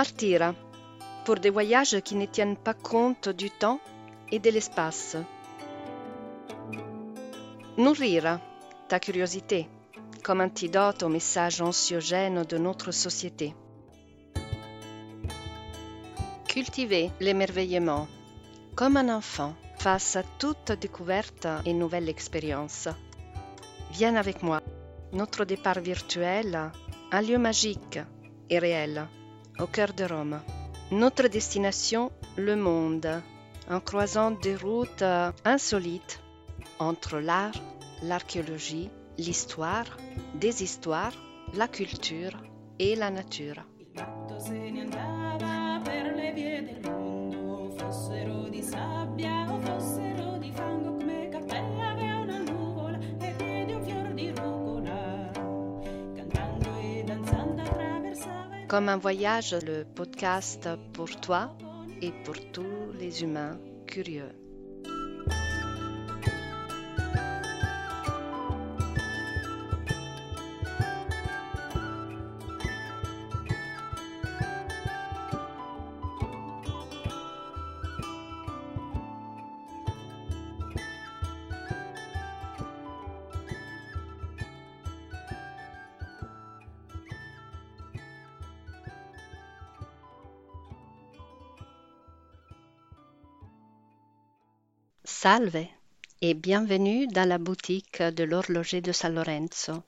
Partir pour des voyages qui ne tiennent pas compte du temps et de l'espace. Nourrir ta curiosité comme antidote aux messages anxiogènes de notre société. Cultiver l'émerveillement comme un enfant face à toute découverte et nouvelle expérience. Viens avec moi. Notre départ virtuel, un lieu magique et réel, au cœur de Rome. Notre destination, le monde, en croisant des routes insolites entre l'art, l'archéologie, l'histoire, des histoires, la culture et la nature. Comme un voyage, le podcast pour toi et pour tous les humains curieux. Salve et bienvenue dans la boutique de l'horloger de San Lorenzo.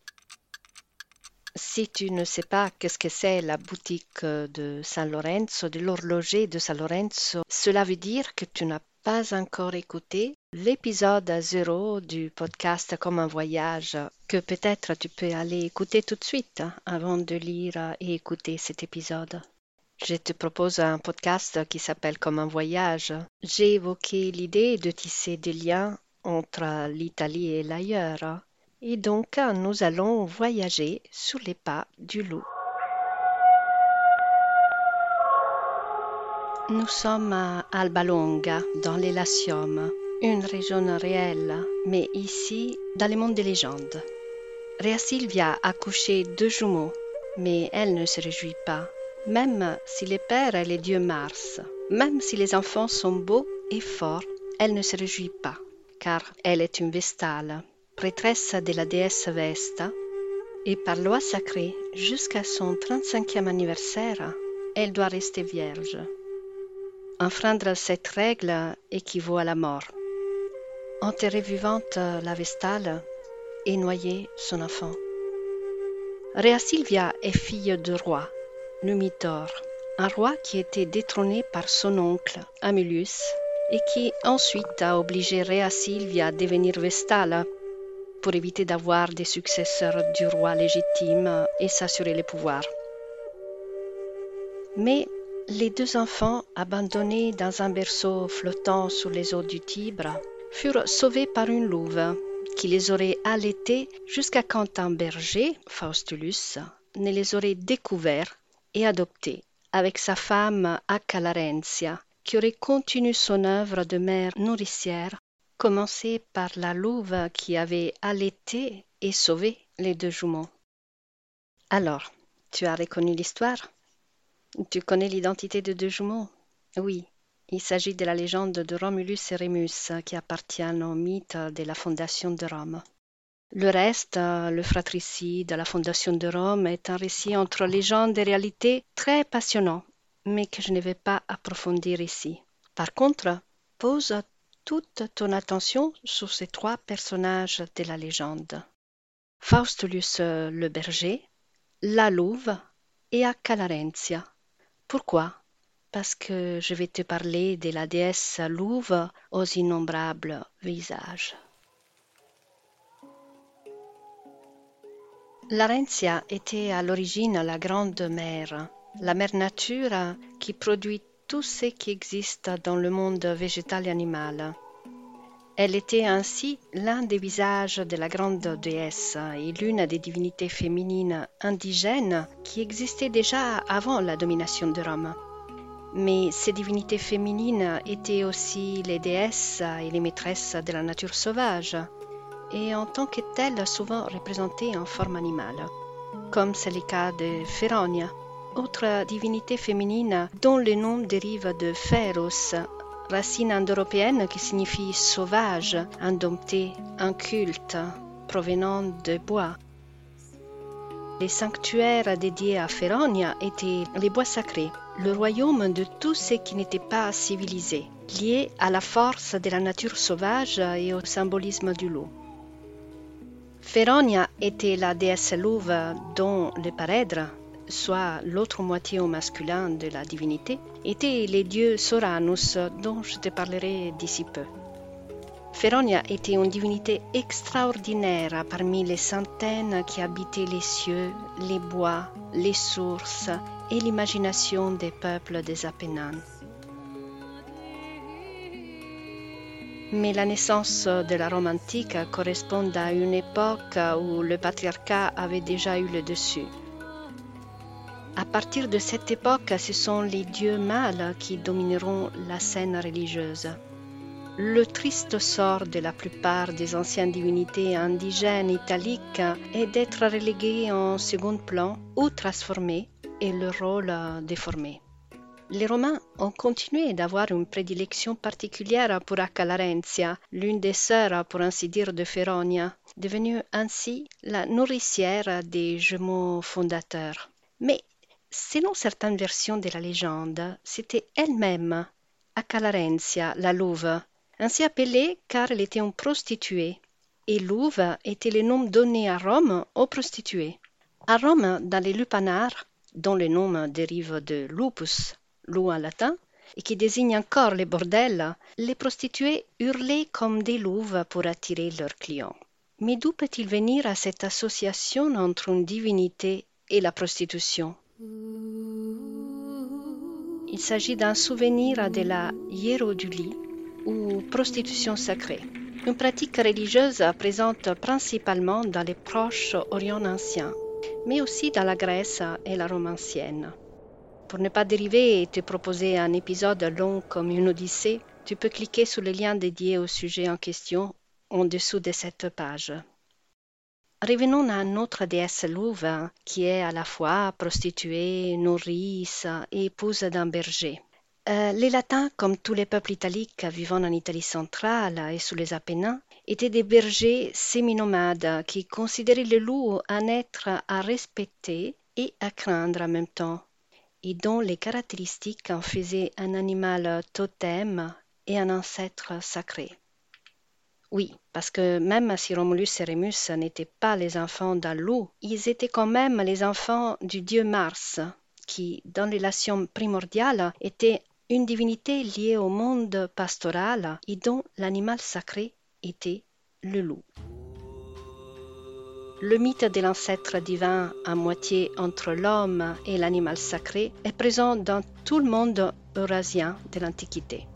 Si tu ne sais pas qu'est-ce que c'est la boutique de San Lorenzo, de l'horloger de San Lorenzo, cela veut dire que tu n'as pas encore écouté l'épisode zéro du podcast Comme un voyage, que peut-être tu peux aller écouter tout de suite hein, avant de lire et écouter cet épisode. Je te propose un podcast qui s'appelle Comme un voyage. J'ai évoqué l'idée de tisser des liens entre l'Italie et l'ailleurs. Et donc, nous allons voyager sous les pas du loup. Nous sommes à Albalonga, dans les Latium, une région réelle, mais ici, dans le monde des légendes. Réa Silvia a couché deux jumeaux, mais elle ne se réjouit pas même si les pères et les dieux Mars, même si les enfants sont beaux et forts, elle ne se réjouit pas, car elle est une Vestale, prêtresse de la déesse Vesta, et par loi sacrée, jusqu'à son 35e anniversaire, elle doit rester vierge. Enfreindre cette règle équivaut à la mort. Enterrer vivante la Vestale et noyer son enfant. Réa Silvia est fille de roi Numitor, un roi qui était détrôné par son oncle Amulus et qui ensuite a obligé Réa Silvia à devenir Vestale pour éviter d'avoir des successeurs du roi légitime et s'assurer le pouvoir. Mais les deux enfants, abandonnés dans un berceau flottant sous les eaux du Tibre, furent sauvés par une louve qui les aurait allaités jusqu'à quand un berger, Faustulus, ne les aurait découverts et adopté, avec sa femme Accalarencia, qui aurait continué son œuvre de mère nourricière, commencée par la louve qui avait allaité et sauvé les deux jumeaux. Alors, tu as reconnu l'histoire? Tu connais l'identité des deux jumeaux? Oui, il s'agit de la légende de Romulus et Rémus qui appartient au mythe de la fondation de Rome. Le reste, le fratricide, la fondation de Rome, est un récit entre légende et réalité très passionnant, mais que je ne vais pas approfondir ici. Par contre, pose toute ton attention sur ces trois personnages de la légende. Faustulus le berger, la louve et Accalarentia. Pourquoi? Parce que je vais te parler de la déesse louve aux innombrables visages. Larentia était à l'origine la grande mère, la mère nature qui produit tout ce qui existe dans le monde végétal et animal. Elle était ainsi l'un des visages de la grande déesse et l'une des divinités féminines indigènes qui existaient déjà avant la domination de Rome. Mais ces divinités féminines étaient aussi les déesses et les maîtresses de la nature sauvage, et en tant que telle souvent représentée en forme animale, comme c'est le cas de Féronia, autre divinité féminine dont le nom dérive de Féros, racine indo-européenne qui signifie sauvage, indompté, inculte, provenant de bois. Les sanctuaires dédiés à Féronia étaient les bois sacrés, le royaume de tout ce qui n'était pas civilisé, lié à la force de la nature sauvage et au symbolisme du loup. Féronia était la déesse louve dont le parèdre, soit l'autre moitié au masculin de la divinité, étaient les dieux Soranus dont je te parlerai d'ici peu. Féronia était une divinité extraordinaire parmi les centaines qui habitaient les cieux, les bois, les sources et l'imagination des peuples des Apennines. Mais la naissance de la Rome antique correspond à une époque où le patriarcat avait déjà eu le dessus. À partir de cette époque, ce sont les dieux mâles qui domineront la scène religieuse. Le triste sort de la plupart des anciennes divinités indigènes italiques est d'être relégués en second plan ou transformés et leur rôle déformé. Les Romains ont continué d'avoir une prédilection particulière pour Accalarenzia, l'une des sœurs, pour ainsi dire, de Féronia, devenue ainsi la nourricière des jumeaux fondateurs. Mais selon certaines versions de la légende, c'était elle-même Accalarenzia, la louve, ainsi appelée car elle était une prostituée, et louve était le nom donné à Rome aux prostituées. À Rome, dans les lupanars, dont le nom dérive de lupus, en latin, et qui désigne encore les bordels, les prostituées hurlaient comme des louves pour attirer leurs clients. Mais d'où peut-il venir à cette association entre une divinité et la prostitution? Il s'agit d'un souvenir de la hiérodulie ou prostitution sacrée, une pratique religieuse présente principalement dans les proches Orient anciens, mais aussi dans la Grèce et la Rome ancienne. Pour ne pas dériver et te proposer un épisode long comme une odyssée, tu peux cliquer sur le lien dédié au sujet en question en dessous de cette page. Revenons à notre déesse louve qui est à la fois prostituée, nourrice et épouse d'un berger. Euh, les Latins, comme tous les peuples italiques vivant en Italie centrale et sous les Apennins, étaient des bergers semi-nomades qui considéraient le loup un être à respecter et à craindre en même temps et dont les caractéristiques en faisaient un animal totem et un ancêtre sacré. Oui, parce que même si Romulus et Rémus n'étaient pas les enfants d'un loup, ils étaient quand même les enfants du dieu Mars, qui, dans relation primordiale, était une divinité liée au monde pastoral et dont l'animal sacré était le loup. Le mythe de l'ancêtre divin à moitié entre l'homme et l'animal sacré est présent dans tout le monde eurasien de l'Antiquité.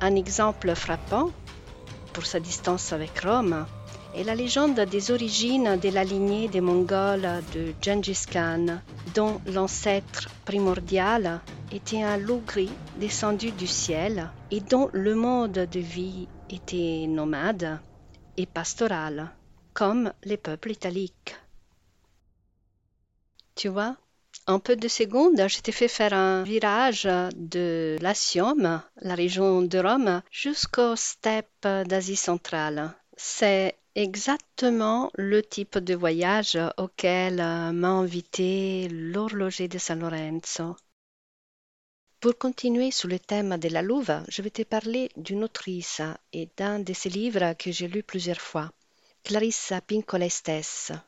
Un exemple frappant, pour sa distance avec Rome, est la légende des origines de la lignée des Mongols de Gengis Khan, dont l'ancêtre primordial était un loup gris descendu du ciel et dont le mode de vie était nomade et pastoral comme les peuples italiques. Tu vois, en peu de secondes, je t'ai fait faire un virage de Latium, la région de Rome, jusqu'aux steppes d'Asie centrale. C'est exactement le type de voyage auquel m'a invité l'horloger de San Lorenzo. Pour continuer sur le thème de la louve, je vais te parler d'une autrice et d'un de ses livres que j'ai lu plusieurs fois. Clarissa Pincola stessa,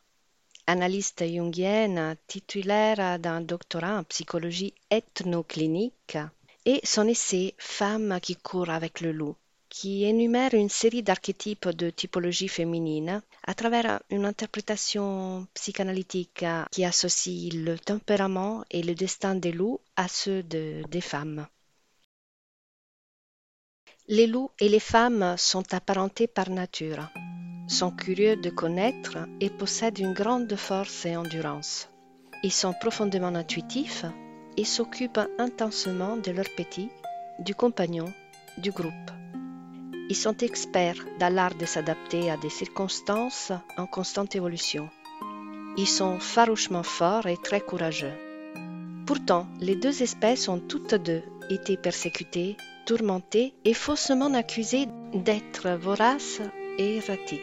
analyste jungienne titulaire d'un doctorat en psychologie ethnoclinique, et son essai Femme qui court avec le loup, qui énumère une série d'archétypes de typologie féminine à travers une interprétation psychanalytique qui associe le tempérament et le destin des loups à ceux des femmes. Les loups et les femmes sont apparentés par nature sont curieux de connaître et possèdent une grande force et endurance. Ils sont profondément intuitifs et s'occupent intensément de leur petit, du compagnon, du groupe. Ils sont experts dans l'art de s'adapter à des circonstances en constante évolution. Ils sont farouchement forts et très courageux. Pourtant, les deux espèces ont toutes deux été persécutées, tourmentées et faussement accusées d'être voraces et erratiques,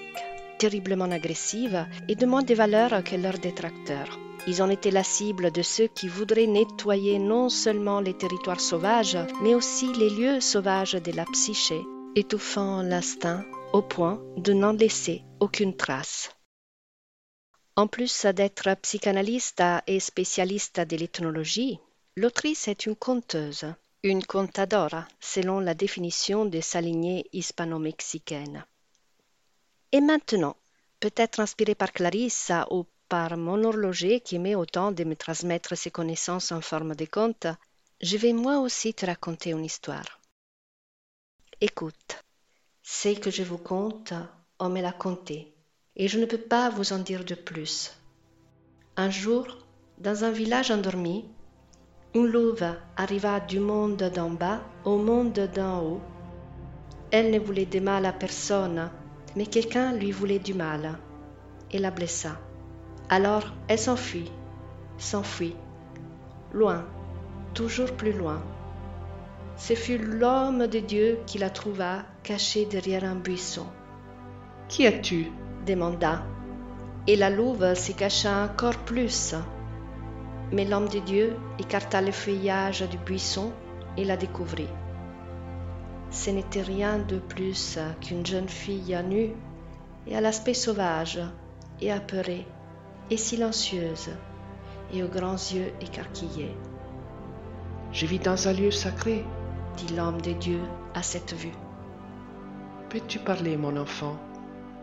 terriblement agressives et de moins de valeur que leurs détracteurs. Ils ont été la cible de ceux qui voudraient nettoyer non seulement les territoires sauvages, mais aussi les lieux sauvages de la psyché, étouffant l'instinct au point de n'en laisser aucune trace. En plus d'être psychanalyste et spécialiste de l'ethnologie, l'autrice est une conteuse, une contadora, selon la définition de sa lignée hispano-mexicaine. Et maintenant, peut-être inspirée par Clarissa ou par mon horloger qui met autant de me transmettre ses connaissances en forme de conte, je vais moi aussi te raconter une histoire. Écoute, ce que je vous conte, on me l'a conté et je ne peux pas vous en dire de plus. Un jour, dans un village endormi, une louve arriva du monde d'en bas au monde d'en haut. Elle ne voulait de mal à personne, mais quelqu'un lui voulait du mal et la blessa. Alors elle s'enfuit, s'enfuit, loin, toujours plus loin. Ce fut l'homme de Dieu qui la trouva cachée derrière un buisson. Qui es-tu? demanda, et la louve s'y cacha encore plus. Mais l'homme de Dieu écarta le feuillage du buisson et la découvrit. Ce n'était rien de plus qu'une jeune fille nue et à l'aspect sauvage et apeurée et silencieuse et aux grands yeux écarquillés. Je vis dans un lieu sacré, dit l'homme de Dieu à cette vue. Peux-tu parler, mon enfant?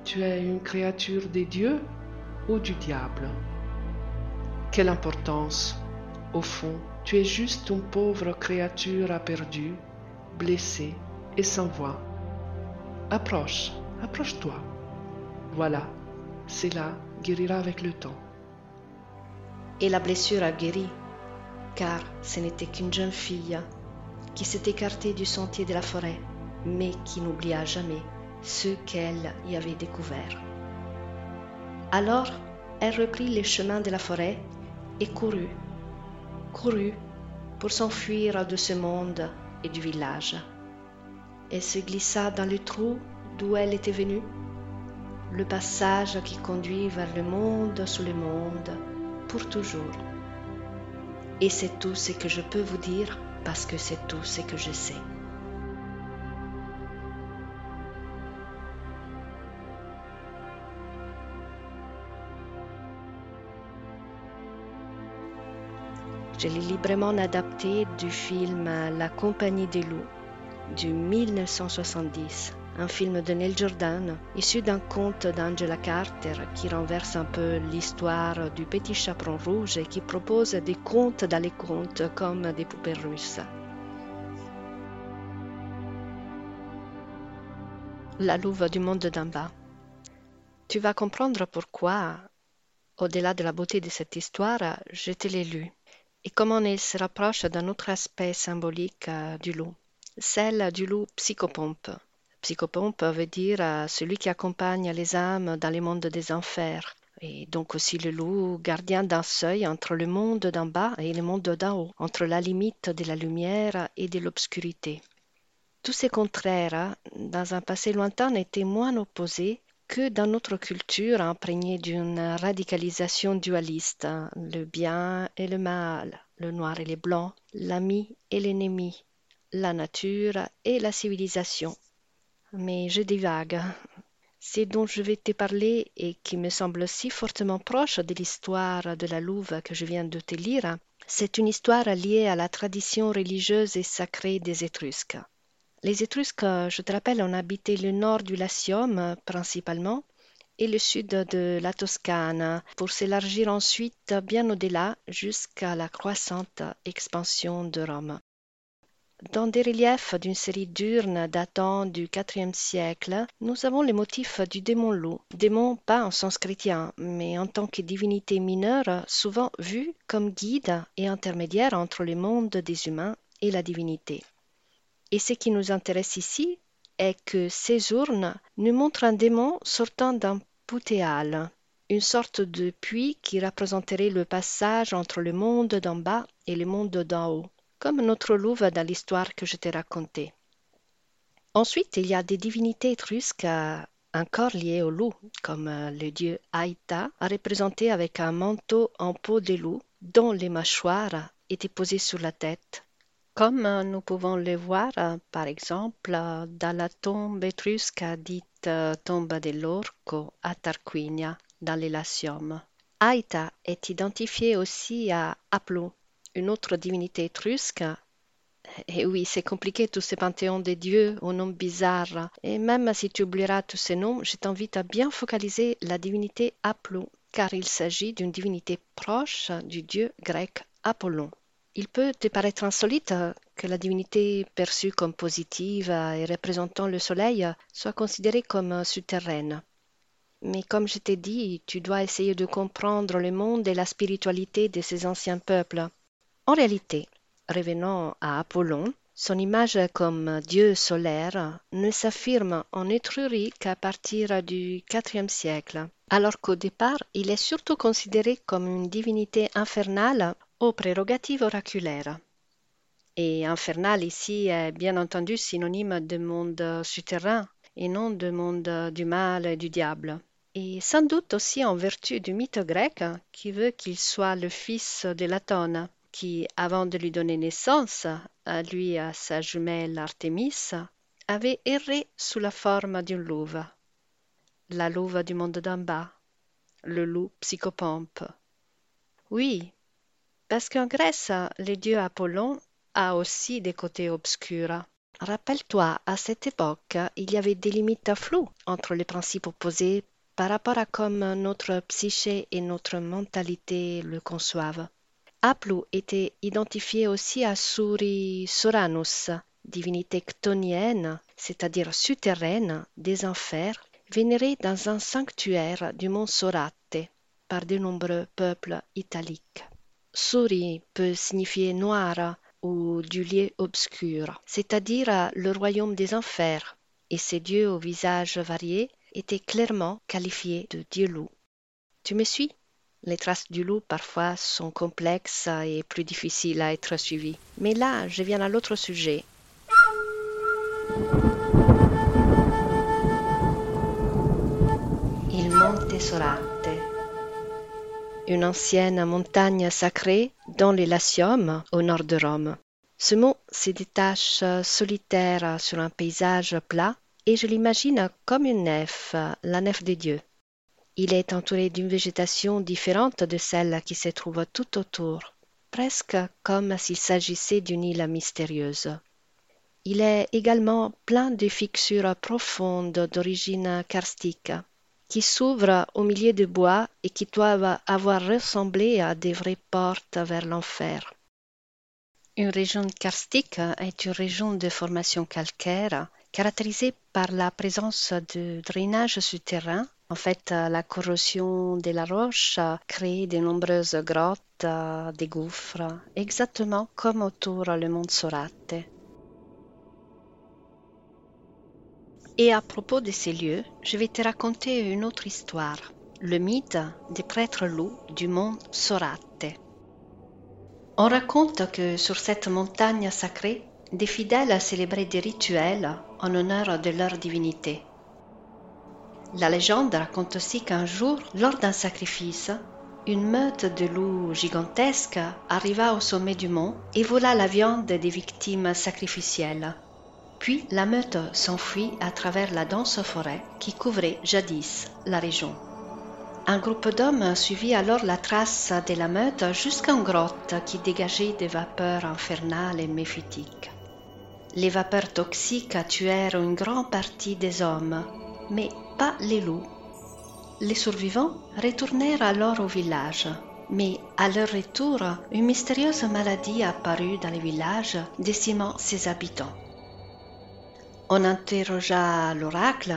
Tu es une créature des dieux ou du diable? Quelle importance Au fond, tu es juste une pauvre créature aperdue, blessée et sans voix. Approche, approche-toi. Voilà, cela guérira avec le temps. Et la blessure a guéri, car ce n'était qu'une jeune fille qui s'est écartée du sentier de la forêt, mais qui n'oublia jamais ce qu'elle y avait découvert. Alors, elle reprit les chemins de la forêt et courut, courut pour s'enfuir de ce monde et du village. Elle se glissa dans le trou d'où elle était venue, le passage qui conduit vers le monde sous le monde, pour toujours. Et c'est tout ce que je peux vous dire parce que c'est tout ce que je sais. Je l'ai librement adapté du film La Compagnie des loups de 1970, un film de Neil Jordan issu d'un conte d'Angela Carter qui renverse un peu l'histoire du petit chaperon rouge et qui propose des contes dans les contes comme des poupées russes. La louve du monde d'en bas. Tu vas comprendre pourquoi, au-delà de la beauté de cette histoire, je te l'ai lu et comment il se rapproche d'un autre aspect symbolique euh, du loup, celle du loup psychopompe. Psychopompe veut dire euh, celui qui accompagne les âmes dans les mondes des enfers, et donc aussi le loup gardien d'un seuil entre le monde d'en bas et le monde d'en haut, entre la limite de la lumière et de l'obscurité. Tous ces contraires, dans un passé lointain, étaient moins opposés que dans notre culture imprégnée d'une radicalisation dualiste, le bien et le mal, le noir et le blanc, l'ami et l'ennemi, la nature et la civilisation. Mais je divague. Ce dont je vais te parler et qui me semble si fortement proche de l'histoire de la louve que je viens de te lire, c'est une histoire liée à la tradition religieuse et sacrée des Étrusques. Les Étrusques, je te rappelle, ont habité le nord du Latium principalement et le sud de la Toscane pour s'élargir ensuite bien au-delà jusqu'à la croissante expansion de Rome. Dans des reliefs d'une série d'urnes datant du IVe siècle, nous avons le motif du démon loup, démon pas en sens chrétien, mais en tant que divinité mineure, souvent vue comme guide et intermédiaire entre le monde des humains et la divinité. Et ce qui nous intéresse ici est que ces urnes nous montrent un démon sortant d'un poutéal, une sorte de puits qui représenterait le passage entre le monde d'en bas et le monde d'en haut, comme notre louve dans l'histoire que je t'ai racontée. Ensuite, il y a des divinités étrusques encore liées au loup, comme le dieu Aïta, représenté avec un manteau en peau de loup dont les mâchoires étaient posées sur la tête comme nous pouvons le voir par exemple dans la tombe étrusque dite tombe dell'Orco à Tarquinia dans l'Elasium. Aïta est identifié aussi à une autre divinité étrusque. Et oui, c'est compliqué tous ces panthéons des dieux aux noms bizarres. Et même si tu oublieras tous ces noms, je t'invite à bien focaliser la divinité Aplou, car il s'agit d'une divinité proche du dieu grec Apollon. Il peut te paraître insolite que la divinité perçue comme positive et représentant le soleil soit considérée comme souterraine. Mais comme je t'ai dit, tu dois essayer de comprendre le monde et la spiritualité de ces anciens peuples. En réalité, revenant à Apollon, son image comme dieu solaire ne s'affirme en Étrurie qu'à partir du IVe siècle, alors qu'au départ il est surtout considéré comme une divinité infernale aux prérogatives oraculaires. Et infernal ici est bien entendu synonyme de monde souterrain et non de monde du mal et du diable. Et sans doute aussi en vertu du mythe grec qui veut qu'il soit le fils de Latone, qui, avant de lui donner naissance, à lui et à sa jumelle Artémis, avait erré sous la forme d'une louve. La louve du monde d'en bas, le loup psychopompe. Oui, parce qu'en Grèce, le dieu Apollon a aussi des côtés obscurs. Rappelle-toi, à cette époque, il y avait des limites floues entre les principes opposés par rapport à comme notre psyché et notre mentalité le conçoivent. Aplou était identifié aussi à Suri Soranus, divinité chtonienne, c'est-à-dire souterraine des enfers, vénérée dans un sanctuaire du mont Sorate par de nombreux peuples italiques. Suri peut signifier noir ou du lieu obscur, c'est-à-dire le royaume des enfers, et ces dieux au visage varié étaient clairement qualifiés de dieux loups. Tu me suis? Les traces du loup parfois sont complexes et plus difficiles à être suivies. Mais là, je viens à l'autre sujet. Il monte Sorate une ancienne montagne sacrée dans les Latium, au nord de Rome. Ce mot se détache solitaire sur un paysage plat et je l'imagine comme une nef, la nef des dieux. Il est entouré d'une végétation différente de celle qui se trouve tout autour, presque comme s'il s'agissait d'une île mystérieuse. Il est également plein de fixures profondes d'origine karstique qui s'ouvrent au milieu de bois et qui doivent avoir ressemblé à des vraies portes vers l'enfer. Une région karstique est une région de formation calcaire caractérisée par la présence de drainage souterrain. En fait, la corrosion de la roche crée de nombreuses grottes, des gouffres, exactement comme autour le mont Sorate. Et à propos de ces lieux, je vais te raconter une autre histoire, le mythe des prêtres loups du mont Sorate. On raconte que sur cette montagne sacrée, des fidèles célébraient des rituels en honneur de leur divinité. La légende raconte aussi qu'un jour, lors d'un sacrifice, une meute de loups gigantesques arriva au sommet du mont et vola la viande des victimes sacrificielles. Puis la meute s'enfuit à travers la dense forêt qui couvrait jadis la région. Un groupe d'hommes suivit alors la trace de la meute jusqu'à une grotte qui dégageait des vapeurs infernales et méphitiques. Les vapeurs toxiques tuèrent une grande partie des hommes, mais pas les loups. Les survivants retournèrent alors au village, mais à leur retour, une mystérieuse maladie apparut dans le village, décimant ses habitants. On interrogea l'oracle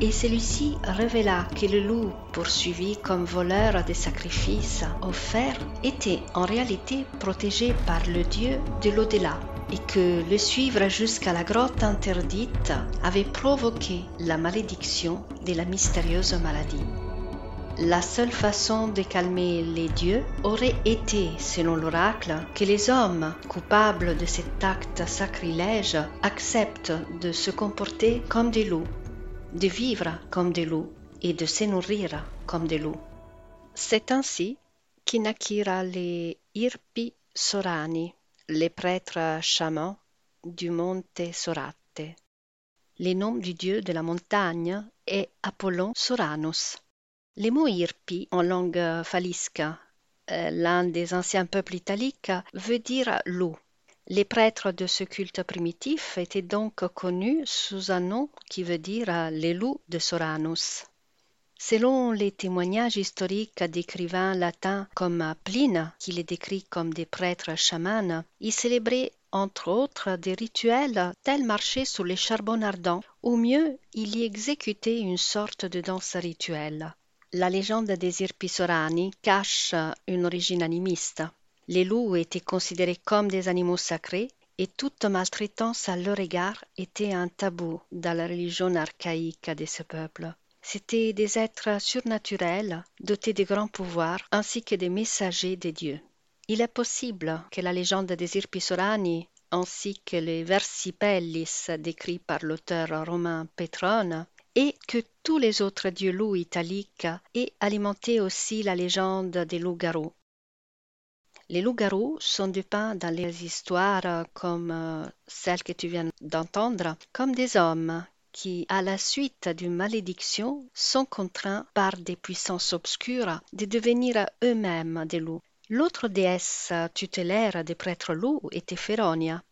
et celui-ci révéla que le loup poursuivi comme voleur des sacrifices offerts était en réalité protégé par le dieu de l'au-delà et que le suivre jusqu'à la grotte interdite avait provoqué la malédiction de la mystérieuse maladie. La seule façon de calmer les dieux aurait été, selon l'oracle, que les hommes coupables de cet acte sacrilège acceptent de se comporter comme des loups, de vivre comme des loups et de se nourrir comme des loups. C'est ainsi qu'inaquirent les Irpi Sorani, les prêtres chamans du monte Sorate. Le nom du dieu de la montagne est Apollon Soranus. Les mots Irpi en langue falisque, euh, l'un des anciens peuples italiques, veut dire loup. Les prêtres de ce culte primitif étaient donc connus sous un nom qui veut dire les loups de Soranus. Selon les témoignages historiques d'écrivains latins comme Pline, qui les décrit comme des prêtres chamans, ils célébraient entre autres des rituels tels marcher sous les charbons ardents, ou mieux, il y exécutait une sorte de danse rituelle. La légende des Irpisorani cache une origine animiste. Les loups étaient considérés comme des animaux sacrés et toute maltraitance à leur égard était un tabou dans la religion archaïque de ce peuple. C'étaient des êtres surnaturels, dotés de grands pouvoirs, ainsi que des messagers des dieux. Il est possible que la légende des Irpisorani ainsi que les versipellis décrits par l'auteur romain Pétrone et que tous les autres dieux loups italiques aient alimenté aussi la légende des loups-garous. Les loups-garous sont dépeints dans les histoires comme euh, celle que tu viens d'entendre, comme des hommes qui, à la suite d'une malédiction, sont contraints par des puissances obscures de devenir eux-mêmes des loups. L'autre déesse tutélaire des prêtres loups était Féronia.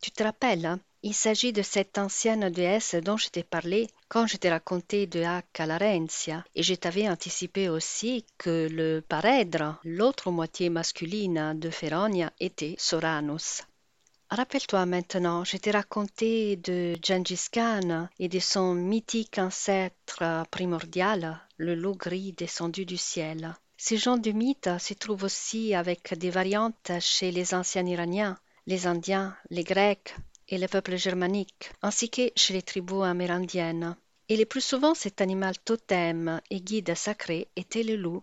Tu te rappelles hein? Il s'agit de cette ancienne déesse dont je t'ai parlé quand je t'ai raconté de Hac et je t'avais anticipé aussi que le parèdre, l'autre moitié masculine de Féronia, était Soranus. Rappelle-toi maintenant, je t'ai raconté de Gengis Khan et de son mythique ancêtre primordial, le loup gris descendu du ciel. Ce genre de mythe se trouve aussi avec des variantes chez les anciens Iraniens, les Indiens, les Grecs, et les peuples germaniques, ainsi que chez les tribus amérindiennes. Et le plus souvent, cet animal totem et guide sacré était le loup.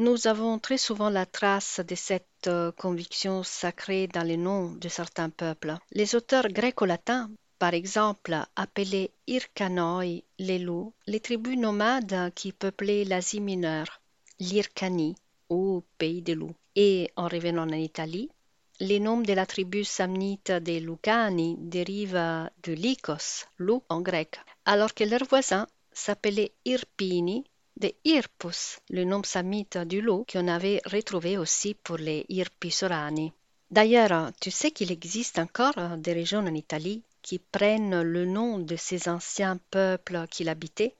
Nous avons très souvent la trace de cette euh, conviction sacrée dans les noms de certains peuples. Les auteurs gréco-latins, par exemple, appelaient Irkanoi les loups, les tribus nomades qui peuplaient l'Asie mineure, l'Irkani, ou pays des loups. Et en revenant en Italie, les noms de la tribu samnite des Lucani dérivent de Lycos, loup en grec, alors que leurs voisins s'appelaient Irpini de Irpus, le nom samnite du loup qu'on avait retrouvé aussi pour les Irpisorani. D'ailleurs, tu sais qu'il existe encore des régions en Italie qui prennent le nom de ces anciens peuples qui l'habitaient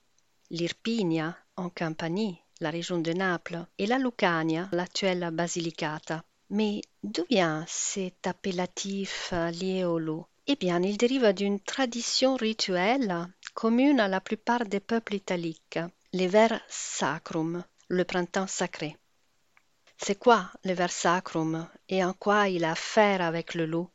L'Irpinia en Campanie, la région de Naples, et la Lucania, l'actuelle Basilicata. Mais d'où vient cet appellatif lié au loup? Eh bien, il dérive d'une tradition rituelle commune à la plupart des peuples italiques, le ver sacrum, le printemps sacré. C'est quoi le ver sacrum et en quoi il a affaire avec le loup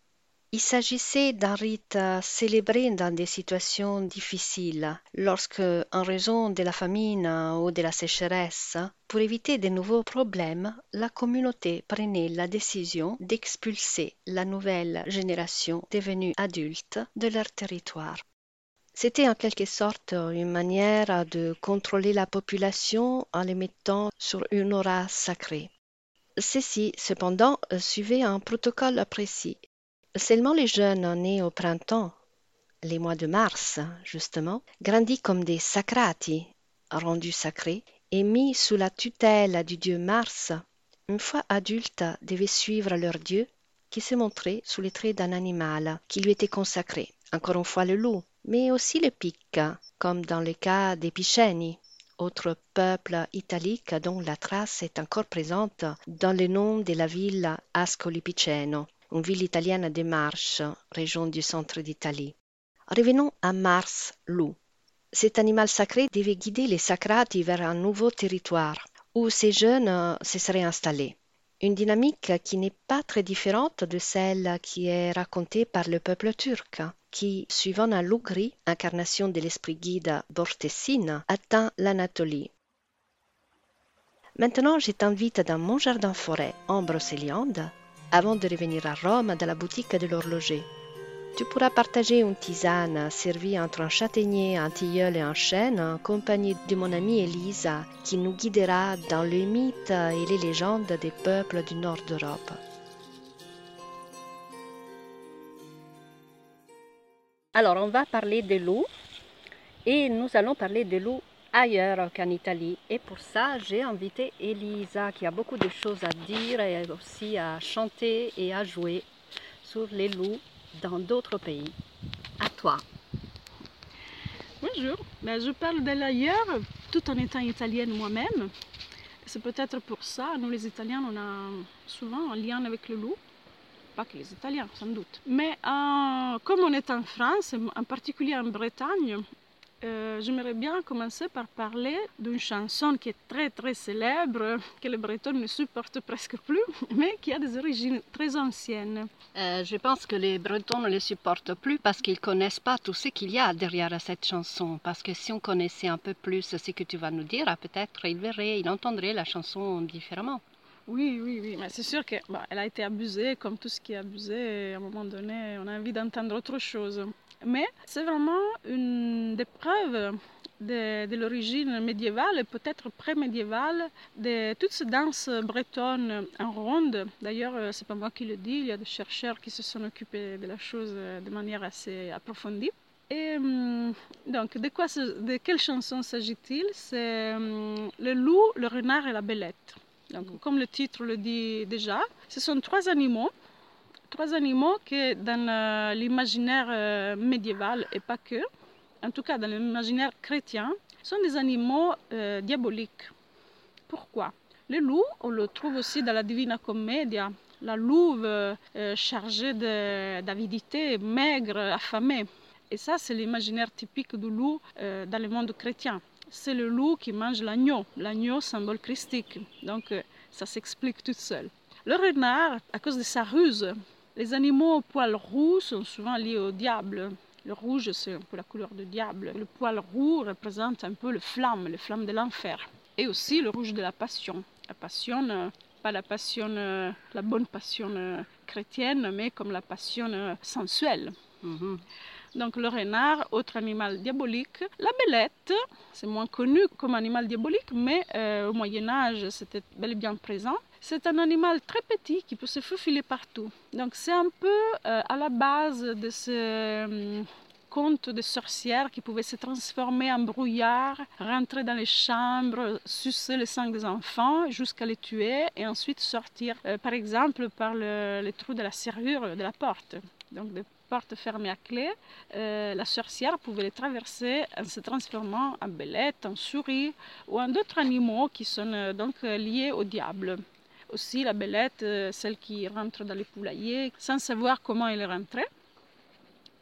il s'agissait d'un rite célébré dans des situations difficiles, lorsque, en raison de la famine ou de la sécheresse, pour éviter de nouveaux problèmes, la communauté prenait la décision d'expulser la nouvelle génération devenue adulte de leur territoire. C'était en quelque sorte une manière de contrôler la population en les mettant sur une aura sacrée. Ceci, cependant, suivait un protocole précis. Seulement les jeunes nés au printemps, les mois de mars, justement, grandis comme des sacrati, rendus sacrés, et mis sous la tutelle du dieu Mars, une fois adultes, devaient suivre leur dieu, qui se montrait sous les traits d'un animal qui lui était consacré, encore une fois le loup, mais aussi le pic, comme dans le cas des Piceni, autre peuple italique dont la trace est encore présente dans le nom de la ville Ascoli Piceno, une ville italienne de Marche, région du centre d'Italie. Revenons à Mars loup. Cet animal sacré devait guider les sacrati vers un nouveau territoire où ces jeunes se seraient installés. Une dynamique qui n'est pas très différente de celle qui est racontée par le peuple turc, qui, suivant un loup gris, incarnation de l'esprit guide Bortessine, atteint l'Anatolie. Maintenant, je t'invite dans mon jardin-forêt en Brocéliande avant de revenir à Rome dans la boutique de l'horloger. Tu pourras partager une tisane servie entre un châtaignier, un tilleul et un chêne en compagnie de mon amie Elisa qui nous guidera dans les mythes et les légendes des peuples du nord d'Europe. Alors, on va parler des loups et nous allons parler des loups ailleurs qu'en Italie. Et pour ça, j'ai invité Elisa qui a beaucoup de choses à dire et aussi à chanter et à jouer sur les loups dans d'autres pays. À toi. Bonjour, ben, je parle de l'ailleurs tout en étant italienne moi-même. C'est peut-être pour ça, nous les Italiens, on a souvent un lien avec le loup pas que les Italiens, sans doute. Mais euh, comme on est en France, en particulier en Bretagne, euh, j'aimerais bien commencer par parler d'une chanson qui est très très célèbre, que les Bretons ne supportent presque plus, mais qui a des origines très anciennes. Euh, je pense que les Bretons ne les supportent plus parce qu'ils ne connaissent pas tout ce qu'il y a derrière cette chanson. Parce que si on connaissait un peu plus ce que tu vas nous dire, peut-être ils verraient, ils entendraient la chanson différemment. Oui, oui, oui, mais c'est sûr qu'elle bah, a été abusée, comme tout ce qui est abusé, à un moment donné, on a envie d'entendre autre chose. Mais c'est vraiment une des preuves de, l'origine médiévale et peut-être pré-médiévale de toutes ces danses bretonnes en ronde. D'ailleurs, euh, c'est pas moi qui le dis, il y a des chercheurs qui se sont occupés de la chose euh, de manière assez approfondie. Et hum, donc, de, quoi, de quelle chanson s'agit-il? C'est hum, le loup, le renard et la belette comme le titre le dit déjà, ce sont trois animaux, trois animaux qui dans euh, l'imaginaire euh, médiéval et pas que, en tout cas dans l'imaginaire chrétien, sont des animaux euh, diaboliques. Pourquoi? Le loup, on le trouve aussi dans la Divina Commedia, la louve chargée d'avidité, maigre, affamée. Et ça, c'est l'imaginaire typique du loup dans le monde chrétien c'est le loup qui mange l'agneau, l'agneau symbole christique. Donc ça s'explique tout seul. Le renard, à cause de sa ruse, les animaux au poil roux sont souvent liés au diable. Le rouge, c'est un peu la couleur du diable. Le poil roux représente un peu le flamme, le flamme de l'enfer. Et aussi le rouge de la passion. La passion, euh, pas la passion, euh, la bonne passion chrétienne, mais comme la passion sensuelle. Mhm. Donc le renard, autre animal diabolique. La belette, c'est moins connu comme animal diabolique, mais euh, au Moyen Âge, c'était bel et bien présent. C'est un animal très petit qui peut se faufiler partout. Donc c'est un peu euh, à la base de ce euh, conte de sorcières qui pouvaient se transformer en brouillard, rentrer dans les chambres, sucer le sang des enfants jusqu'à les tuer et ensuite sortir, par exemple, par le, le, trou de la serrure de la porte. Donc porte fermée à clé, euh, la sorcière pouvait les traverser en se transformant en belette, en souris ou en d'autres animaux qui sont euh, donc euh, liés au diable. Aussi la belette, celle qui rentre dans les poulaillers sans savoir comment elle est rentrée.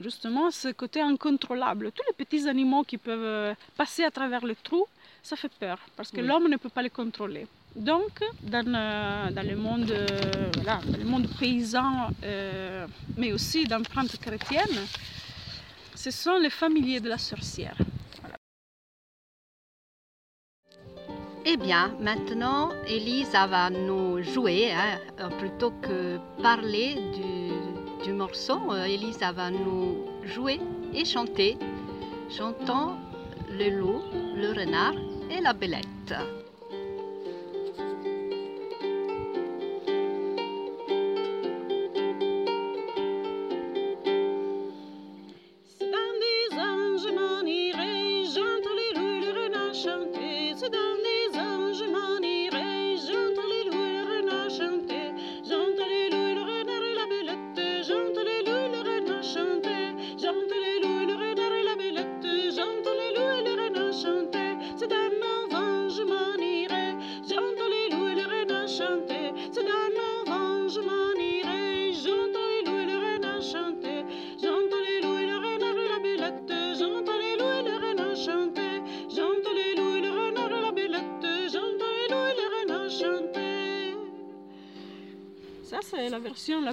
Justement, ce côté incontrôlable, tous les petits animaux qui peuvent passer à travers le trou, ça fait peur parce que l'homme ne peut pas les contrôler. Donc, dans, euh, dans, le, monde, euh, le monde paysan, euh, mais aussi d'empreintes chrétiennes, ce sont les familiers de la sorcière. Eh bien, maintenant, Elisa va nous jouer, hein, plutôt que parler du, du morceau. Elisa va nous jouer et chanter, chantant le loup, le renard et la belette.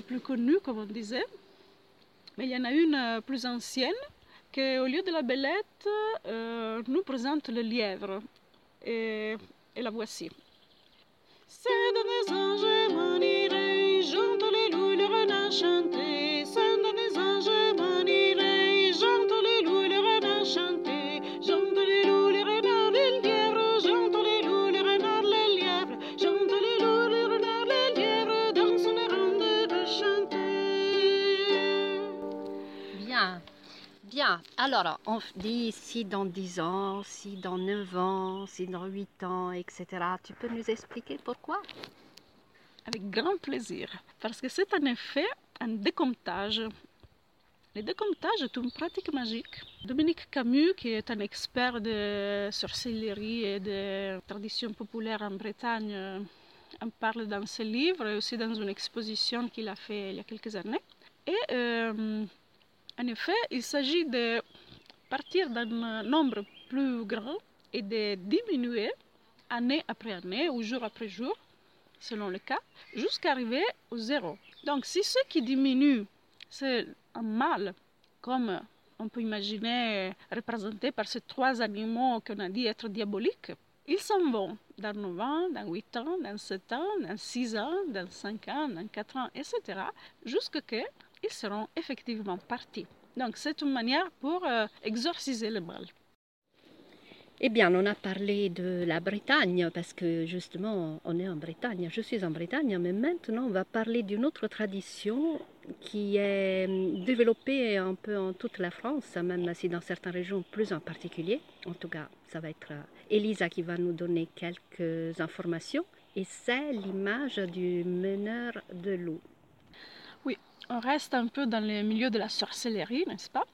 Plus connue, comme on disait. Mais il y en a une euh, plus ancienne qui, au lieu de la belette, euh, nous présente le lièvre. Et, la voici. C'est dans les anges m'en irai, j'entends les loups et le renard chanter. Bien. Alors, on dit si dans 10 ans, si dans 9 ans, si dans 8 ans, etc. Tu peux nous expliquer pourquoi? Avec grand plaisir, parce que c'est en effet un décomptage. Le décomptage est une pratique magique. Dominique Camus, qui est un expert de sorcellerie et de traditions populaires en Bretagne, euh, en parle dans ses livres et aussi dans une exposition qu'il a fait il y a quelques années. Et euh, en effet, il s'agit de partir d'un nombre plus grand et de diminuer année après année ou jour après jour, selon le cas, jusqu'à arriver au zéro. Donc si ce qui diminue, c'est un mal, comme on peut imaginer représenté par ces trois animaux qu'on a dit être diaboliques, ils s'en vont dans 9 ans, dans 8 ans, dans 7 ans, dans 6 ans, dans 5 ans, dans 4 ans, etc., jusqu'à ce qu'ils seront effectivement partis. Donc c'est une manière pour euh, exorciser le mal. Eh bien, on a parlé de la Bretagne parce que justement, on est en Bretagne. Je suis en Bretagne, mais maintenant, on va parler d'une autre tradition qui est hum, développée un peu en toute la France, même si dans certaines régions plus en particulier. En tout cas, ça va être euh, Elisa qui va nous donner quelques informations. Et c'est l'image du meneur de loup. On reste un peu dans le milieu de la sorcellerie, n'est-ce pas?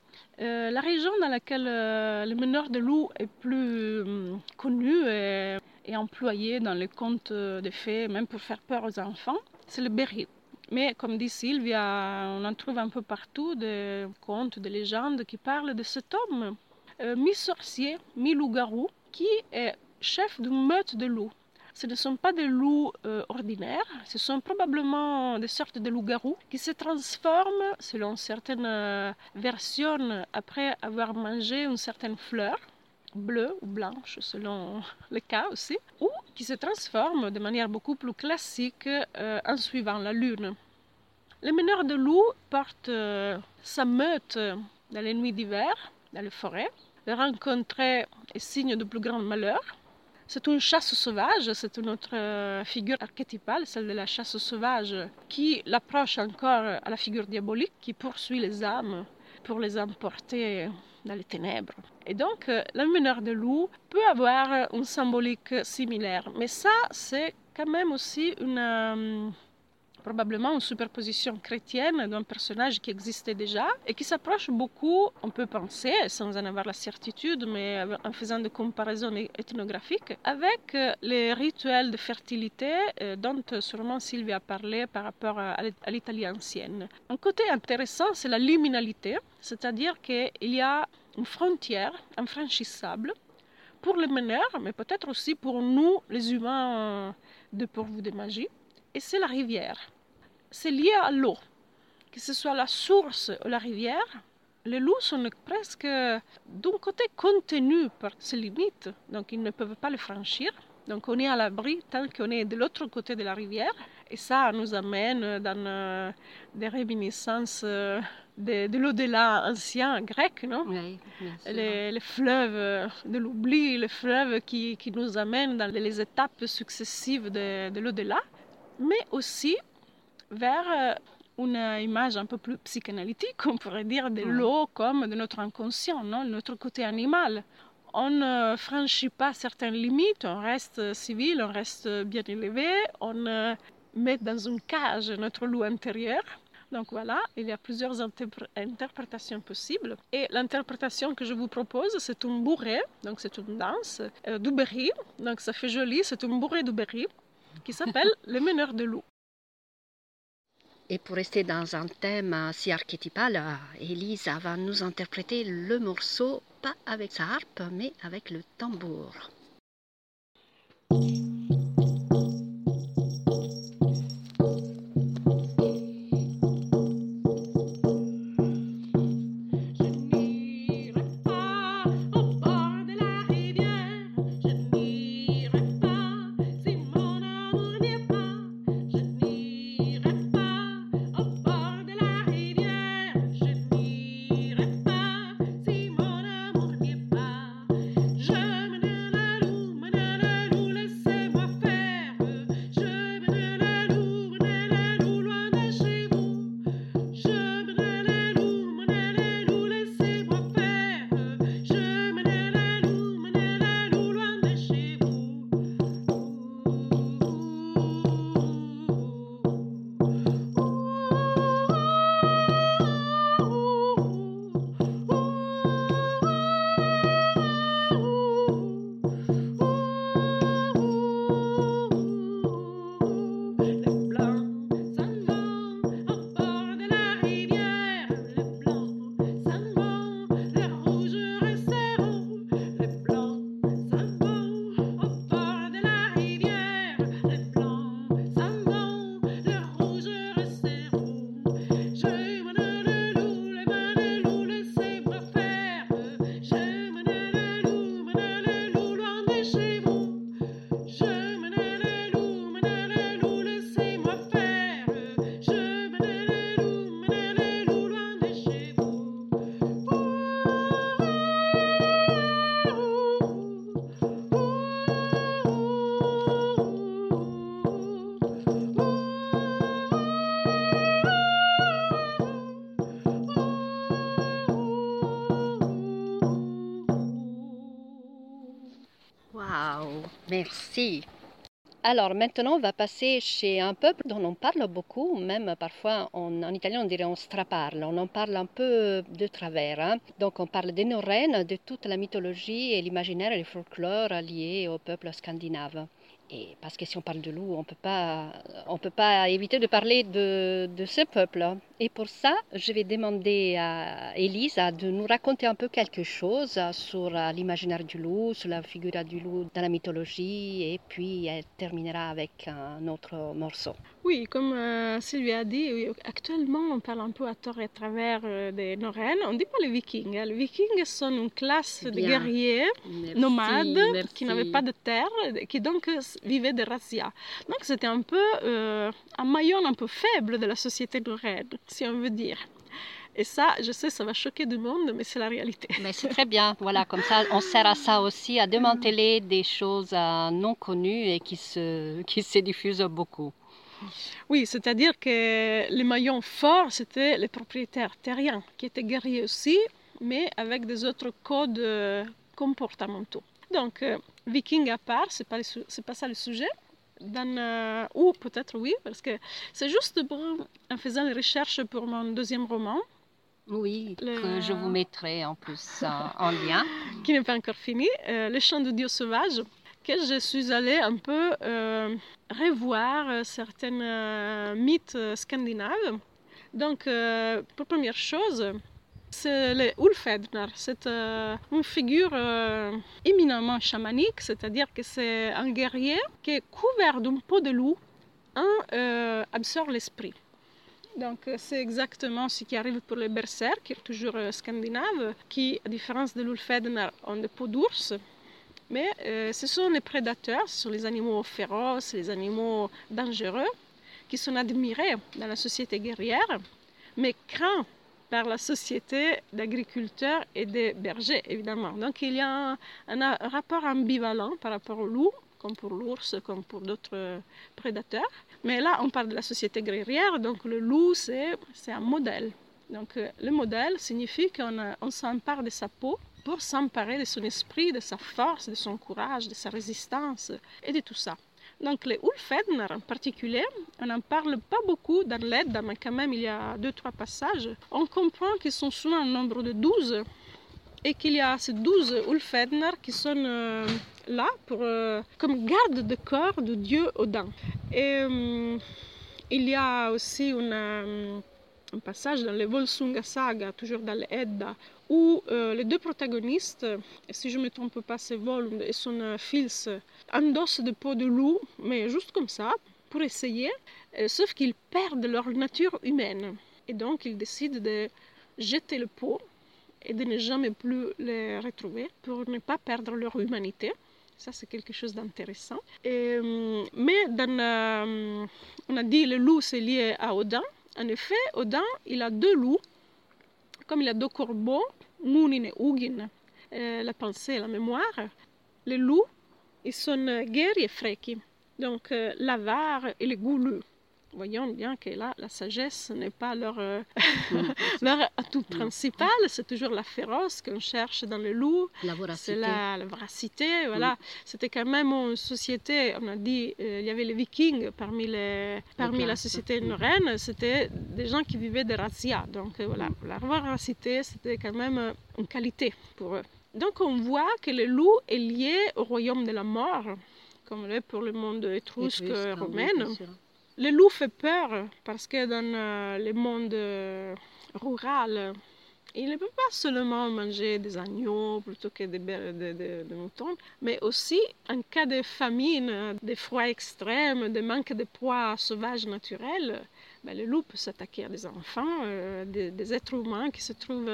Euh, La région dans laquelle euh, le meneur de loup est plus hum, connu et, et employé dans les contes euh, de fées, même pour faire peur aux enfants, c'est le Berry. Mais comme dit Sylvia, on en trouve un peu partout des contes, des légendes qui parlent de cet homme, euh, mi-sorcier, mi-loup-garou, qui est chef d'une meute de loups. Ce ne sont pas des loups euh, ordinaires, ce sont probablement des sortes de loups-garous qui se transforment, selon certaines euh, versions, après avoir mangé une certaine fleur, bleue ou blanche selon le cas aussi, ou qui se transforment de manière beaucoup plus classique euh, en suivant la lune. Le meneur de loups porte euh, sa meute dans les nuits d'hiver, dans les forêts. Le rencontrer est signe de plus grand malheur. C'est une chasse sauvage, c'est une autre euh, figure archétypale, celle de la chasse sauvage, qui l'approche encore à la figure diabolique qui poursuit les âmes pour les emporter dans les ténèbres. Et donc, euh, le meneur de loup peut avoir une symbolique similaire, mais ça, c'est quand même aussi une, euh, probablement une superposition chrétienne d'un personnage qui existait déjà et qui s'approche beaucoup, on peut penser, sans en avoir la certitude, mais en faisant des comparaisons ethnographiques, avec euh, les rituels de fertilité euh, dont sûrement Sylvie a parlé par rapport à, l'Italie ancienne. Un côté intéressant, c'est la liminalité, c'est-à-dire qu'il y a une frontière infranchissable pour les meneurs, mais peut-être aussi pour nous, les humains euh, de pourvus de magie, et c'est la rivière. C'est lié à l'eau, que ce soit la source ou la rivière. Les loups sont presque d'un côté contenus par ces limites, donc ils ne peuvent pas les franchir. Donc on est à l'abri tant qu'on est de l'autre côté de la rivière. Et ça nous amène dans euh, des réminiscences euh, de, de l'au-delà ancien grec, non? Oui, bien sûr. les, les fleuves de l'oubli, les fleuves qui, qui nous amènent dans les étapes successives de, de l'au-delà, mais aussi vers euh, une image un peu plus psychanalytique, on pourrait dire, de Ouais. l'eau comme de notre inconscient, non notre côté animal. On ne franchit pas certaines limites, on reste civil, on reste bien élevé, on euh, met dans une cage notre loup intérieur. Donc voilà, il y a plusieurs interpr- interprétations possibles. Et l'interprétation que je vous propose, c'est une bourrée, donc c'est une danse euh, du Berry. Donc ça fait joli, c'est une bourrée du Berry qui s'appelle le meneur de loup. Et pour rester dans un thème si archétypal, Elisa va nous interpréter le morceau, pas avec sa harpe, mais avec le tambour. Alors maintenant, on va passer chez un peuple dont on parle beaucoup, même parfois en, italien on dirait on straparle, on en parle un peu de travers. Hein. Donc on parle des Norrènes, de toute la mythologie et l'imaginaire et le folklore liés au peuple scandinave. Et parce que si on parle de loup, on peut pas, on peut pas éviter de parler de, de, ce peuple. Et pour ça, je vais demander à Elisa de nous raconter un peu quelque chose sur l'imaginaire du loup, sur la figure du loup dans la mythologie, et puis elle terminera avec un autre morceau. Oui, comme euh, Sylvie a dit, actuellement on parle un peu à tort et à travers euh, des Norrènes. On ne dit pas les Vikings. Hein. Les Vikings sont une classe de guerriers nomades qui n'avaient pas de terre, qui donc vivaient de razzias. Donc c'était un peu euh, un maillon un peu faible de la société norrène, si on veut dire. Et ça, je sais, ça va choquer du monde, mais c'est la réalité. Mais c'est très bien. Voilà, comme ça, on sert à ça aussi, à démanteler des choses non connues et qui se, qui se diffusent beaucoup. Oui, c'est-à-dire que les maillons forts, c'était les propriétaires terriens, qui étaient guerriers aussi, mais avec des autres codes euh, comportementaux. Donc, euh, viking à part, c'est pas, pas ça le sujet. Dans, euh, ou peut-être oui, parce que c'est juste en faisant les recherches pour mon deuxième roman. Oui, que je vous mettrai en plus en lien. qui n'est pas encore fini. le chant de Dieu sauvage que je suis allée un peu euh, revoir euh, certains euh, mythes scandinaves. Donc, pour première chose, c'est le Ulfednar. C'est une figure éminemment chamanique, c'est-à-dire que c'est un guerrier qui est couvert d'une peau de loup, un absorbe l'esprit. Donc c'est exactement ce qui arrive pour les berserk, qui est toujours scandinave, qui, à différence de l'Ulfednar, ont des peaux d'ours. Mais euh, ce sont les prédateurs, ce sont les animaux féroces, les animaux dangereux qui sont admirés dans la société guerrière, mais craints par la société d'agriculteurs et de bergers, évidemment. Donc il y a un, rapport ambivalent par rapport au loup, comme pour l'ours, comme pour d'autres prédateurs. Mais là, on parle de la société guerrière, donc le loup, c'est un modèle. Donc euh, le modèle signifie qu'on s'empare de sa peau pour s'emparer de son esprit, de sa force, de son courage, de sa résistance et de tout ça. Donc les Ulfedner en particulier, on n'en parle pas beaucoup dans l'aide, mais quand même il y a deux, trois passages. On comprend qu'ils sont souvent un nombre de douze et qu'il y a ces douze Ulfedner qui sont euh, là pour, euh, comme garde de corps de Dieu Odin. Et euh, il y a aussi un passage dans le Volsunga Saga, toujours dans l'Edda, où euh, les deux protagonistes, si je ne me trompe pas, c'est Volund et son fils, endossent des peaux de loup, mais juste comme ça, pour essayer, euh, sauf qu'ils perdent leur nature humaine. Et donc ils décident de jeter le pot et de ne jamais plus les retrouver pour ne pas perdre leur humanité. Ça, c'est quelque chose d'intéressant. Euh, mais dans, on a dit le loup, c'est lié à Odin. En effet, Odin, il a deux loups, comme il a deux corbeaux, Munin et Ugin, euh, la pensée, la mémoire. Les loups, ils sont guerriers et fréquents, donc euh, l'avare et le gouleux voyons bien que là, la sagesse n'est pas leur, euh, leur atout principal, c'est toujours la féroce qu'on cherche dans le loup. C'est la, la, voracité, voilà. C'était quand même une société, on a dit, euh, il y avait les vikings parmi, les, parmi la société norrène, c'était des gens qui vivaient de razzias. Donc euh, voilà, la voracité, c'était quand même une qualité pour eux. Donc on voit que le loup est lié au royaume de la mort, comme l'est pour le monde étrusque, romain. Le loup fait peur parce que dans euh, le monde euh, rural, il ne peut pas seulement manger des agneaux plutôt que des, moutons, mais aussi en cas de famine, de froid extrême, de manque de poids sauvage naturel, ben, le loup peut s'attaquer à des enfants, euh, des, êtres humains qui se trouvent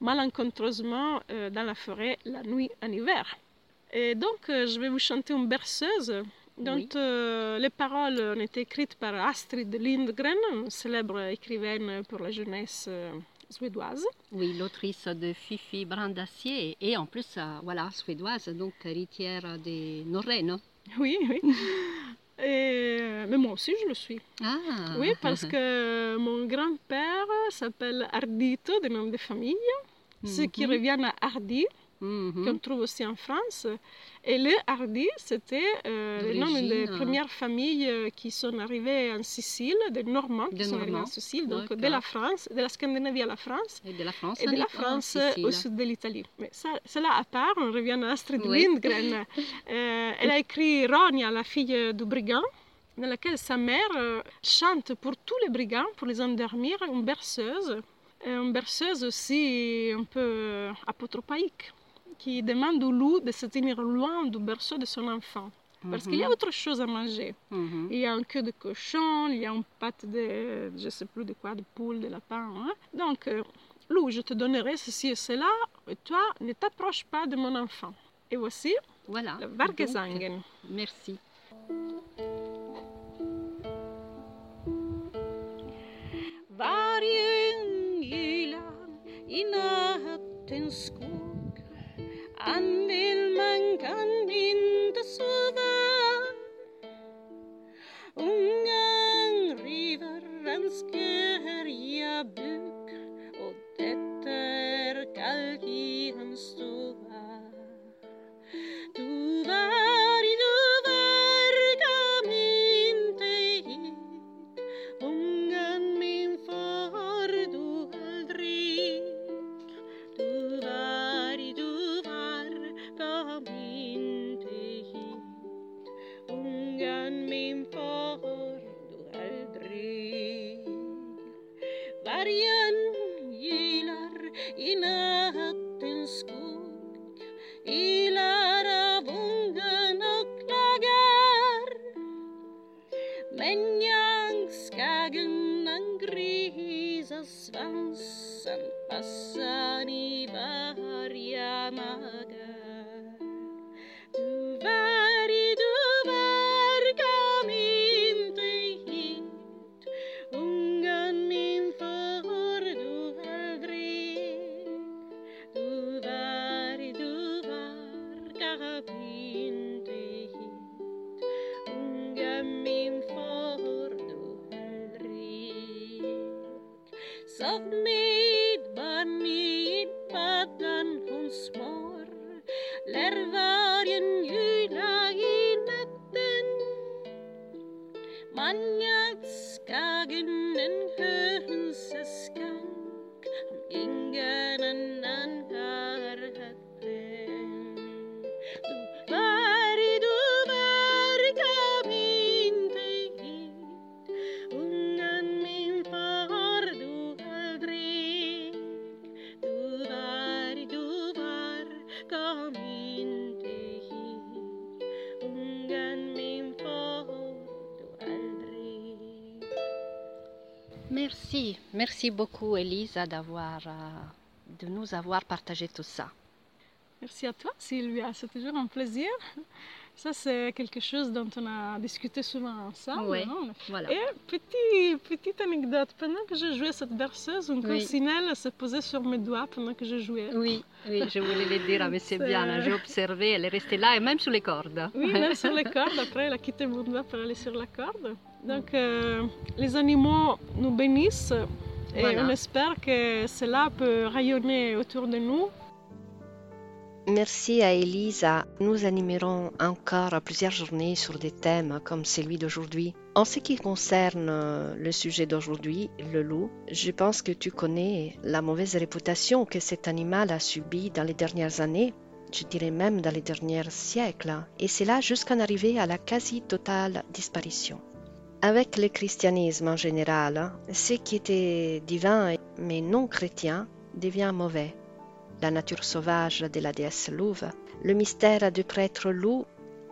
malencontreusement dans la forêt la nuit en hiver. Et donc, je vais vous chanter une berceuse donc, euh, les paroles ont été écrites par Astrid Lindgren, célèbre écrivaine pour la jeunesse euh, suédoise. Oui, l'autrice de Fifi Brandacier et en plus, euh, voilà, suédoise, donc héritière des Norrènes. Oui, oui. mais moi aussi, je le suis. Ah. Oui, parce que mon grand-père s'appelle Ardito, de nom de famille, ce qui mhm. revient à Hardy, mhm. qu'on trouve aussi en France. Et les Hardy, c'était euh, le nom des premières familles euh, qui sont arrivées en Sicile, des Normands qui sont arrivés en Sicile, donc de la France, de la Scandinavie à la France, et de la France, et de la France au sud de l'Italie. Mais ça, cela à part, on revient à Astrid Lindgren. Euh, elle a écrit Ronia, la fille du brigand, dans laquelle sa mère chante pour tous les brigands, pour les endormir, une berceuse, une berceuse aussi un peu apotropaïque qui demande au loup de se tenir loin du berceau de son enfant. Parce qu'il y a mhm. autre chose à manger. Mhm. Il y a un queue de cochon, il y a une pâte de, je sais plus de quoi, de poule, de lapin. Hein. Donc, euh, loup, je te donnerai ceci et cela, et toi, ne t'approche pas de mon enfant. Et voici voilà. le Vargesangen. Merci. Han vill man kan inte sova. Ungen river en sköriga buk och detta är kallt i hans stova Du var i nattens skog merci beaucoup Elisa d'avoir, euh, de nous avoir partagé tout ça. Merci à toi Sylvia, c'est toujours un plaisir. Ça, c'est quelque chose dont on a discuté souvent ensemble. Oui, voilà. Et petit, petite anecdote, pendant que je jouais cette berceuse, une coccinelle se posait sur mes doigts pendant que je jouais. Oui, oui je voulais le dire, mais c'est bien. J'ai observé, elle est restée là et même sur les cordes. Oui, même sur les cordes. Après, elle a quitté mon doigt pour aller sur la corde. Donc, euh, les animaux nous bénissent et on espère que cela peut rayonner autour de nous Merci à Elisa. Nous animerons encore plusieurs journées sur des thèmes comme celui d'aujourd'hui. En ce qui concerne euh, le sujet d'aujourd'hui, le loup, je pense que tu connais la mauvaise réputation que cet animal a subie dans les dernières années, je dirais même dans les derniers siècles, et cela jusqu'en arriver à la quasi-totale disparition. Avec le christianisme en général, ce qui était divin mais non chrétien devient mauvais la nature sauvage de la déesse louve, le mystère du prêtre loup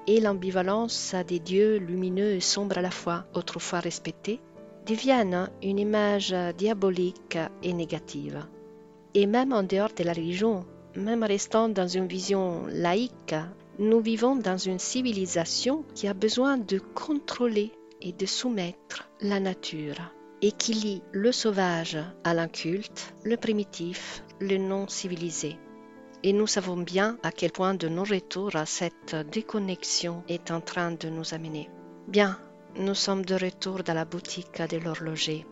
et l'ambivalence des dieux lumineux et sombres à la fois, autrefois respectés, deviennent une image diabolique et négative. Et même en dehors de la religion, même restant dans une vision laïque, nous vivons dans une civilisation qui a besoin de contrôler et de soumettre la nature et qui lie le sauvage à l'inculte, le primitif, le non civilisé. Et nous savons bien à quel point de nos retours à cette déconnexion est en train de nous amener. Bien, nous sommes de retour dans la boutique de l'horloger.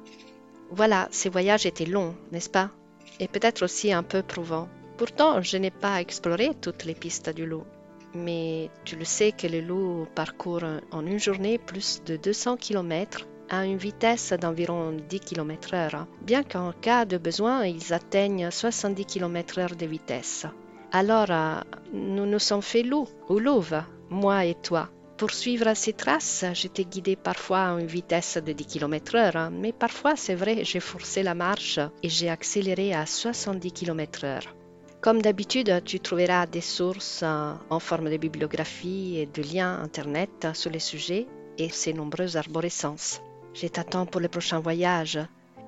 Voilà, ces voyages étaient longs, n'est-ce pas? Et peut-être aussi un peu prouvants. Pourtant, je n'ai pas exploré toutes les pistes du loup. Mais tu le sais que le loup parcourt en une journée plus de 200 km à une vitesse d'environ 10 km/h, bien qu'en cas de besoin, ils atteignent 70 km/h de vitesse. Alors, euh, nous nous sommes fait loup ou louve, moi et toi. Pour suivre ces traces, j'étais guidée parfois à une vitesse de 10 km/h, mais parfois, c'est vrai, j'ai forcé la marche et j'ai accéléré à 70 km/h. Comme d'habitude, tu trouveras des sources euh, en forme de bibliographie et de liens Internet sur les sujets et ses nombreuses arborescences. Je t'attends pour le prochain voyage.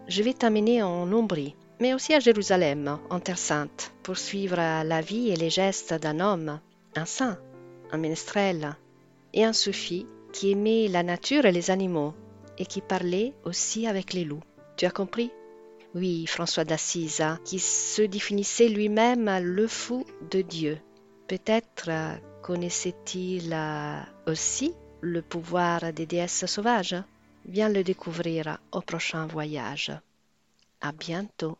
Je vais t'amener en Ombrie, mais aussi à Jérusalem, en Terre Sainte, pour suivre la vie et les gestes d'un homme, un saint, un ménestrel et un soufi qui aimait la nature et les animaux et qui parlait aussi avec les loups. Tu as compris? Oui, François d'Assise, qui se définissait lui-même le fou de Dieu. Peut-être connaissait-il aussi le pouvoir des déesses sauvages Viens le découvrir au prochain voyage. À bientôt.